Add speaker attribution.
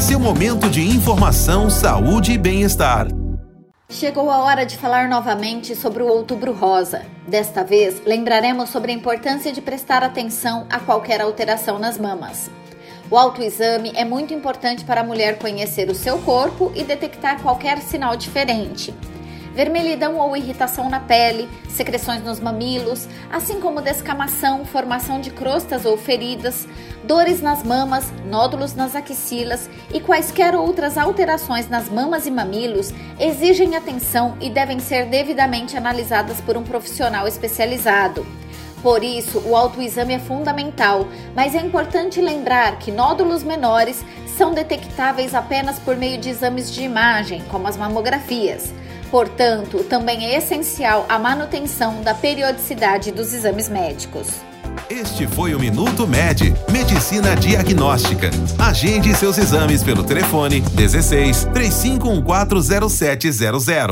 Speaker 1: Seu momento de informação, saúde e bem-estar.
Speaker 2: Chegou a hora de falar novamente sobre o Outubro Rosa. Desta vez, lembraremos sobre a importância de prestar atenção a qualquer alteração nas mamas. O autoexame é muito importante para a mulher conhecer o seu corpo e detectar qualquer sinal diferente vermelhidão ou irritação na pele, secreções nos mamilos, assim como descamação, formação de crostas ou feridas, dores nas mamas, nódulos nas axilas e quaisquer outras alterações nas mamas e mamilos exigem atenção e devem ser devidamente analisadas por um profissional especializado. Por isso, o autoexame é fundamental, mas é importante lembrar que nódulos menores são detectáveis apenas por meio de exames de imagem, como as mamografias. Portanto, também é essencial a manutenção da periodicidade dos exames médicos.
Speaker 1: Este foi o Minuto Med, Medicina Diagnóstica. Agende seus exames pelo telefone 16 35140700.